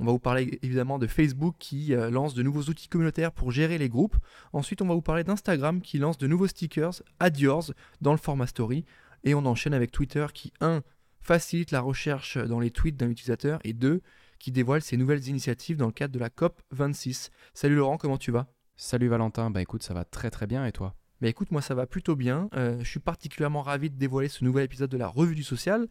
On va vous parler évidemment de Facebook qui euh, lance de nouveaux outils communautaires pour gérer les groupes. Ensuite, on va vous parler d'Instagram qui lance de nouveaux stickers Add Yours dans le format story. Et on enchaîne avec Twitter qui, 1. facilite la recherche dans les tweets d'un utilisateur et 2. qui dévoile ses nouvelles initiatives dans le cadre de la COP 26. Salut Laurent, comment tu vas? Salut Valentin, bah écoute, ça va très très bien et toi? Bah écoute, moi ça va plutôt bien. Euh, je suis particulièrement ravi de dévoiler ce nouvel épisode de la Revue du Social,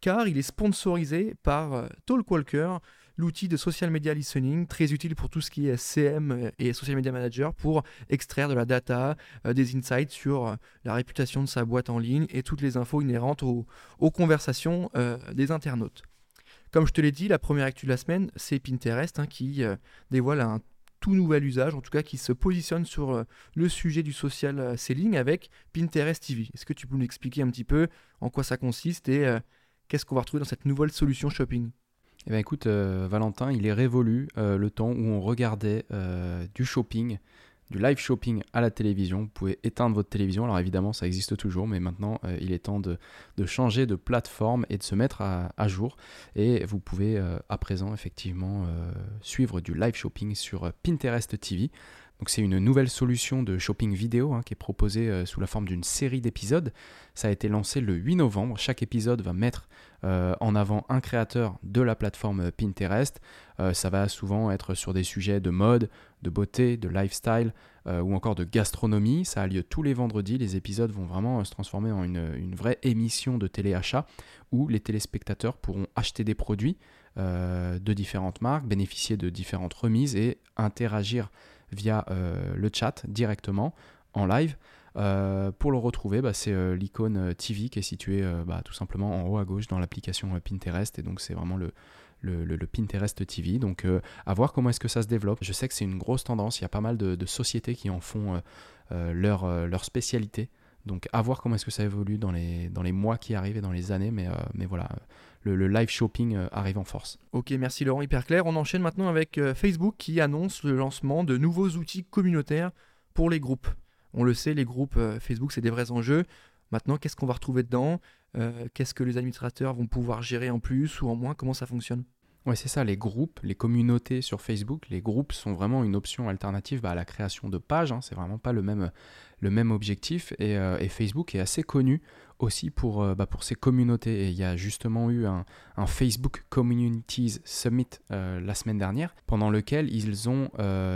car il est sponsorisé par euh, Talkwalker, l'outil de social media listening, très utile pour tout ce qui est CM et social media manager pour extraire de la data, euh, des insights sur euh, la réputation de sa boîte en ligne et toutes les infos inhérentes aux, conversations euh, des internautes. Comme je te l'ai dit, la première actu de la semaine, c'est Pinterest hein, qui dévoile un tout nouvel usage, en tout cas qui se positionne sur le sujet du social selling avec Pinterest TV. Est-ce que tu peux nous expliquer un petit peu en quoi ça consiste et qu'est-ce qu'on va retrouver dans cette nouvelle solution shopping? Eh bien écoute, euh, Valentin, il est révolu euh, le temps où on regardait euh, du shopping, du live shopping à la télévision. Vous pouvez éteindre votre télévision. Alors évidemment, ça existe toujours, mais maintenant, il est temps de, changer de plateforme et de se mettre à, jour. Et vous pouvez à présent, effectivement, suivre du live shopping sur Pinterest TV. Donc c'est une nouvelle solution de shopping vidéo hein, qui est proposée sous la forme d'une série d'épisodes. Ça a été lancé le 8 novembre. Chaque épisode va mettre euh, en avant un créateur de la plateforme Pinterest. Euh, ça va souvent être sur des sujets de mode, de beauté, de lifestyle euh, ou encore de gastronomie. Ça a lieu tous les vendredis. Les épisodes vont vraiment se transformer en une, vraie émission de téléachat où les téléspectateurs pourront acheter des produits de différentes marques, bénéficier de différentes remises et interagir via le chat directement en live. Euh, pour le retrouver, bah, c'est euh, l'icône euh, TV qui est située bah, tout simplement en haut à gauche dans l'application Pinterest. Et donc c'est vraiment le, Pinterest TV. Donc à voir comment est-ce que ça se développe. Je sais que c'est une grosse tendance. Il y a pas mal de, sociétés qui en font leur spécialité. Donc à voir comment est-ce que ça évolue dans les, mois qui arrivent et dans les années. Mais, mais voilà, le, live shopping arrive en force. Ok, merci Laurent, hyper clair. On enchaîne maintenant avec Facebook qui annonce le lancement de nouveaux outils communautaires pour les groupes. On le sait, les groupes euh, Facebook, c'est des vrais enjeux. Maintenant, qu'est-ce qu'on va retrouver dedans? Euh, Qu'est-ce que les administrateurs vont pouvoir gérer en plus ou en moins? Comment ça fonctionne? Ouais, c'est ça, les groupes, les communautés sur Facebook, les groupes sont vraiment une option alternative bah, à la création de pages. Hein. c'est vraiment pas le même, objectif. Et, euh, Facebook est assez connu aussi pour, euh, bah, pour ses communautés. Et il y a justement eu un, Facebook Communities Summit euh, la semaine dernière, pendant lequel ils ont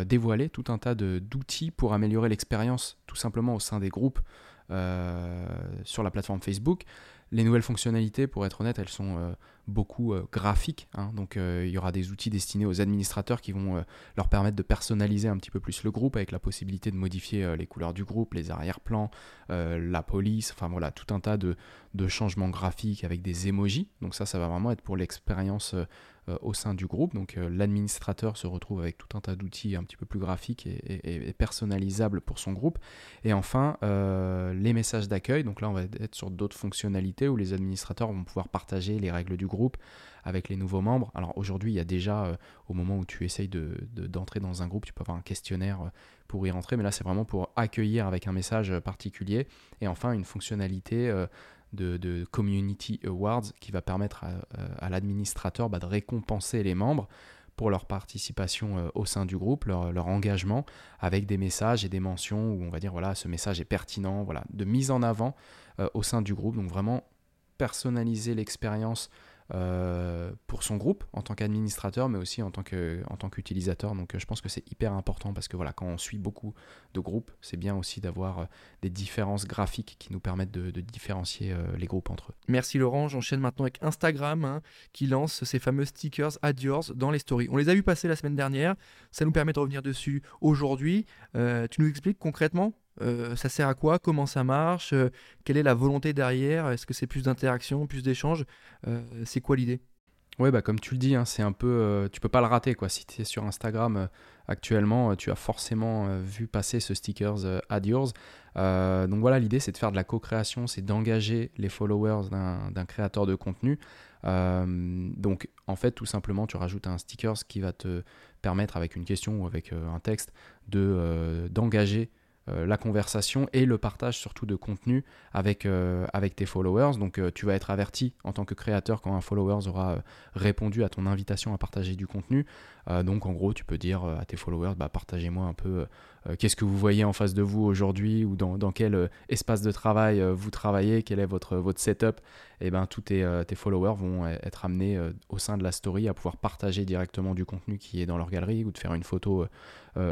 dévoilé tout un tas d'outils pour améliorer l'expérience tout simplement au sein des groupes sur la plateforme Facebook. Les nouvelles fonctionnalités, pour être honnête, elles sont beaucoup euh, graphiques. Hein. donc euh, il y aura des outils destinés aux administrateurs qui vont leur permettre de personnaliser un petit peu plus le groupe avec la possibilité de modifier les couleurs du groupe, les arrière-plans, la police, enfin voilà, tout un tas de, de changements graphiques avec des emojis. Donc ça, ça va vraiment être pour l'expérience euh, au sein du groupe. Donc euh, l'administrateur se retrouve avec tout un tas d'outils un petit peu plus graphiques et, personnalisables pour son groupe. Et enfin, euh, les messages d'accueil. Donc là, on va être sur d'autres fonctionnalités où les administrateurs vont pouvoir partager les règles du groupe avec les nouveaux membres. Alors aujourd'hui, il y a déjà, au moment où tu essayes d'entrer de, dans un groupe, tu peux avoir un questionnaire pour y rentrer, mais là c'est vraiment pour accueillir avec un message particulier. Et enfin, une fonctionnalité de, Community Awards qui va permettre à, l'administrateur bah, de récompenser les membres pour leur participation euh, au sein du groupe, leur, engagement, avec des messages et des mentions où on va dire voilà ce message est pertinent, voilà, de mise en avant euh, au sein du groupe. Donc vraiment personnaliser l'expérience euh, pour son groupe en tant qu'administrateur, mais aussi en tant qu'utilisateur. Donc euh, je pense que c'est hyper important parce que voilà, quand on suit beaucoup de groupes, c'est bien aussi d'avoir euh, des différences graphiques qui nous permettent de, différencier les groupes entre eux. Merci Laurent, j'enchaîne maintenant avec Instagram hein, qui lance ces fameux stickers Add Yours dans les stories. On les a vus passer la semaine dernière, ça nous permet de revenir dessus aujourd'hui. tu nous expliques concrètement euh, ça sert à quoi? Comment ça marche? Euh, Quelle est la volonté derrière? Est-ce que c'est plus d'interaction, plus d'échanges? Euh, C'est quoi l'idée? Oui, bah, comme tu le dis, hein, c'est un peu, tu peux pas le rater quoi. Si tu es sur Instagram actuellement, tu as forcément vu passer ce stickers Add Yours. donc voilà, l'idée c'est de faire de la co-création, c'est d'engager les followers d'un créateur de contenu. donc en fait, tout simplement, tu rajoutes un stickers qui va te permettre avec une question ou avec un texte de d'engager la conversation et le partage surtout de contenu avec, euh, avec tes followers. Donc euh, tu vas être averti en tant que créateur quand un follower aura répondu à ton invitation à partager du contenu. Donc en gros tu peux dire à tes followers bah, partagez-moi un peu qu'est-ce que vous voyez en face de vous aujourd'hui ou dans, quel espace de travail vous travaillez, quel est votre, setup. Et eh ben tous tes, tes, followers vont être amenés au sein de la story à pouvoir partager directement du contenu qui est dans leur galerie ou de faire une photo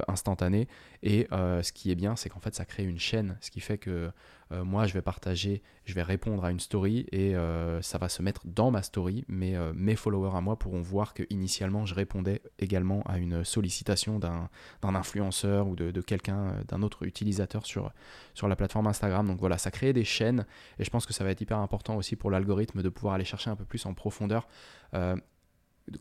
instantanée. Et ce qui est bien, c'est qu'en fait ça crée une chaîne, ce qui fait que euh, moi je vais partager, je vais répondre à une story et euh, ça va se mettre dans ma story, mais euh, mes followers à moi pourront voir que initialement je répondais également à une sollicitation d'un influenceur ou de, quelqu'un, d'un autre utilisateur sur, sur la plateforme Instagram. Donc voilà, ça crée des chaînes et je pense que ça va être hyper important aussi pour l'algorithme de pouvoir aller chercher un peu plus en profondeur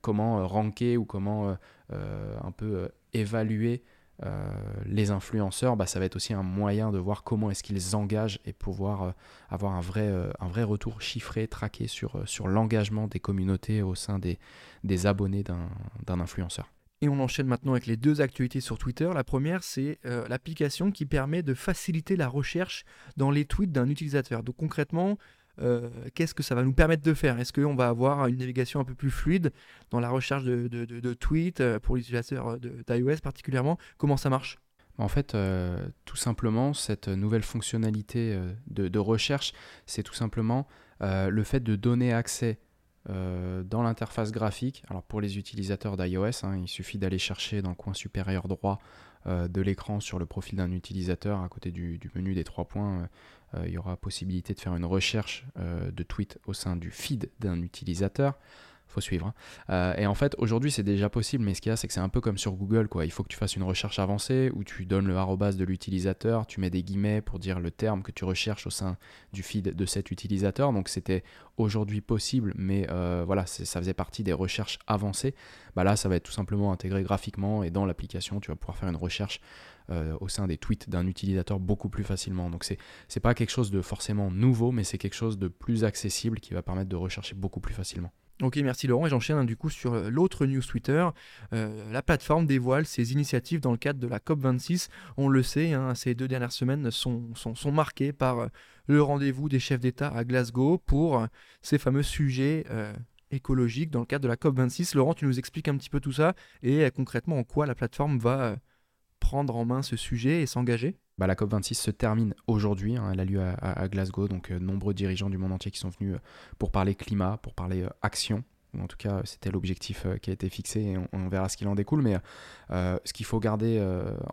comment ranker ou comment un peu évaluer euh, les influenceurs, bah, ça va être aussi un moyen de voir comment est-ce qu'ils engagent et pouvoir euh, avoir un vrai, euh, un vrai retour chiffré, traqué sur, sur l'engagement des communautés au sein des, des abonnés d'un influenceur. Et on enchaîne maintenant avec les deux actualités sur Twitter. La première, c'est l'application qui permet de faciliter la recherche dans les tweets d'un utilisateur. Donc concrètement, euh, qu'est-ce que ça va nous permettre de faire? Est-ce qu'on va avoir une navigation un peu plus fluide dans la recherche de, tweets euh, pour l'utilisateur d'iOS particulièrement? Comment ça marche? En fait, euh, tout simplement, cette nouvelle fonctionnalité de, recherche, c'est tout simplement le fait de donner accès dans l'interface graphique. Alors pour les utilisateurs d'iOS, hein, il suffit d'aller chercher dans le coin supérieur droit de l'écran sur le profil d'un utilisateur à côté du, menu des trois points il y aura possibilité de faire une recherche euh, de tweets au sein du feed d'un utilisateur faut suivre. Hein. Euh, et en fait, aujourd'hui, c'est déjà possible, mais ce qu'il y a, c'est que c'est un peu comme sur Google, quoi. Il faut que tu fasses une recherche avancée où tu donnes le arrobas de l'utilisateur, tu mets des guillemets pour dire le terme que tu recherches au sein du feed de cet utilisateur. Donc, c'était aujourd'hui possible, mais voilà, ça faisait partie des recherches avancées. Bah là, ça va être tout simplement intégré graphiquement et dans l'application, tu vas pouvoir faire une recherche euh, au sein des tweets d'un utilisateur beaucoup plus facilement. Donc c'est n'est pas quelque chose de forcément nouveau, mais c'est quelque chose de plus accessible qui va permettre de rechercher beaucoup plus facilement. Ok, merci Laurent. Et j'enchaîne hein, du coup sur euh, l'autre news Twitter. Euh, la plateforme dévoile ses initiatives dans le cadre de la COP26. On le sait, hein, ces deux dernières semaines sont, marquées par le rendez-vous des chefs d'État à Glasgow pour ces fameux sujets écologiques dans le cadre de la COP26. Laurent, tu nous expliques un petit peu tout ça et concrètement en quoi la plateforme va prendre en main ce sujet et s'engager? Bah, la COP26 se termine aujourd'hui, hein, elle a lieu à, Glasgow, donc euh, nombreux dirigeants du monde entier qui sont venus euh, pour parler climat, pour parler euh, action, en tout cas c'était l'objectif qui a été fixé et on, verra ce qu'il en découle. Mais ce qu'il faut garder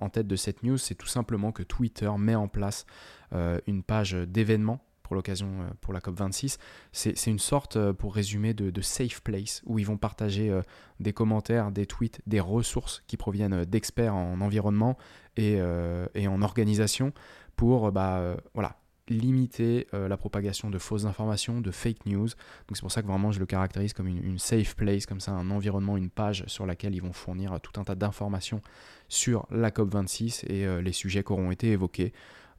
en tête de cette news, c'est tout simplement que Twitter met en place une page d'événements pour l'occasion euh, pour la COP26. C'est une sorte, euh, pour résumer, de, safe place où ils vont partager euh, des commentaires, des tweets, des ressources qui proviennent d'experts en environnement et, en organisation pour bah, voilà, limiter la propagation de fausses informations, de fake news. Donc c'est pour ça que vraiment je le caractérise comme une, une, safe place, comme ça un environnement, une page sur laquelle ils vont fournir tout un tas d'informations sur la COP26 et les sujets qui auront été évoqués.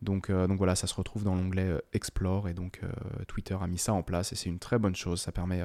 Donc, euh, donc voilà, ça se retrouve dans l'onglet euh, Explore et donc euh, Twitter a mis ça en place et c'est une très bonne chose. Ça permet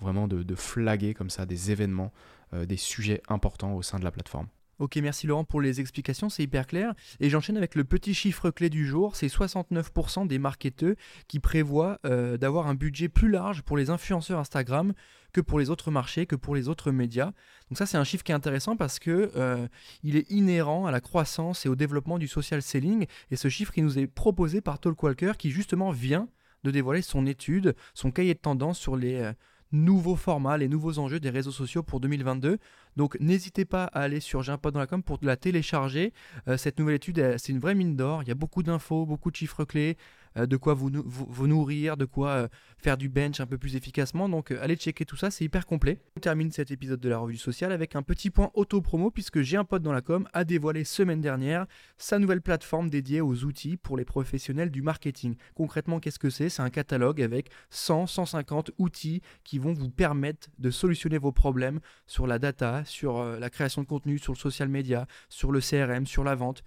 vraiment de, flaguer comme ça des événements, des sujets importants au sein de la plateforme. Ok, merci Laurent pour les explications, c'est hyper clair. Et j'enchaîne avec le petit chiffre clé du jour, c'est 69% des marketeurs qui prévoient euh, d'avoir un budget plus large pour les influenceurs Instagram que pour les autres marchés, que pour les autres médias. Donc ça c'est un chiffre qui est intéressant parce que euh, il est inhérent à la croissance et au développement du social selling. Et ce chiffre il nous est proposé par Talkwalker qui justement vient de dévoiler son étude, son cahier de tendance sur les euh, nouveaux formats, les nouveaux enjeux des réseaux sociaux pour 2022. Donc n'hésitez pas à aller sur com pour la télécharger. Euh, cette nouvelle étude, c'est une vraie mine d'or. Il y a beaucoup d'infos, beaucoup de chiffres clés, de quoi vous, vous, nourrir, de quoi euh, faire du bench un peu plus efficacement. Donc allez checker tout ça, c'est hyper complet. On termine cet épisode de la revue sociale avec un petit point auto-promo puisque j'ai un pote dans la com a dévoilé semaine dernière sa nouvelle plateforme dédiée aux outils pour les professionnels du marketing. Concrètement, qu'est-ce que c'est? C'est un catalogue avec 100, 150 outils qui vont vous permettre de solutionner vos problèmes sur la data, sur la création de contenu, sur le social media, sur le CRM, sur la vente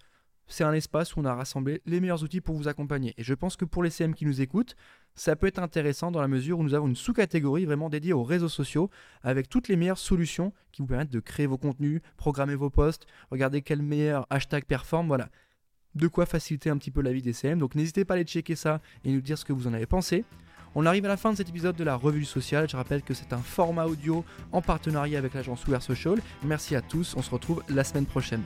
c'est un espace où on a rassemblé les meilleurs outils pour vous accompagner. Et je pense que pour les CM qui nous écoutent, ça peut être intéressant dans la mesure où nous avons une sous-catégorie vraiment dédiée aux réseaux sociaux avec toutes les meilleures solutions qui vous permettent de créer vos contenus, programmer vos posts, regarder quel meilleur hashtag performe, voilà. De quoi faciliter un petit peu la vie des CM. Donc n'hésitez pas à aller checker ça et nous dire ce que vous en avez pensé. On arrive à la fin de cet épisode de la revue sociale. Je rappelle que c'est un format audio en partenariat avec l'agence Wear Social. Merci à tous. On se retrouve la semaine prochaine.